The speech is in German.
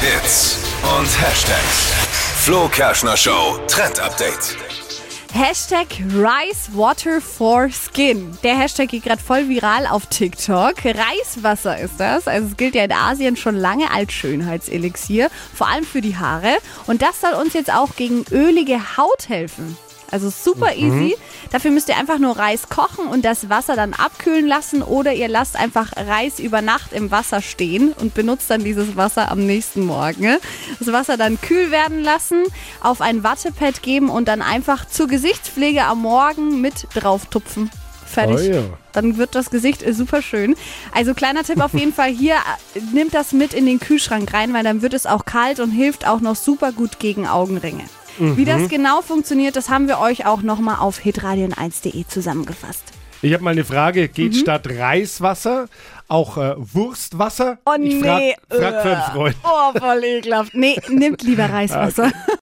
Hits und Hashtags. Flo Kerschner Show Trend Update. Hashtag Rice Water for Skin. Der Hashtag geht gerade voll viral auf TikTok. Reiswasser ist das. Also es gilt ja in Asien schon lange als Schönheitselixier, vor allem für die Haare. Und das soll uns jetzt auch gegen ölige Haut helfen. Also super easy. Dafür müsst ihr einfach nur Reis kochen und das Wasser dann abkühlen lassen oder ihr lasst einfach Reis über Nacht im Wasser stehen und benutzt dann dieses Wasser am nächsten Morgen. Das Wasser dann kühl werden lassen, auf ein Wattepad geben und dann einfach zur Gesichtspflege am Morgen mit drauf tupfen. Fertig. Oh ja. Dann wird das Gesicht äh, super schön. Also kleiner Tipp auf jeden Fall hier, äh, nimmt das mit in den Kühlschrank rein, weil dann wird es auch kalt und hilft auch noch super gut gegen Augenringe. Wie das genau funktioniert, das haben wir euch auch nochmal auf hitradion1.de zusammengefasst. Ich habe mal eine Frage. Geht Mhm. statt Reiswasser auch äh, Wurstwasser? Oh ich nee. frag, frag für einen. Freund. Oh, voll ekelhaft. Nee, nimmt lieber Reiswasser.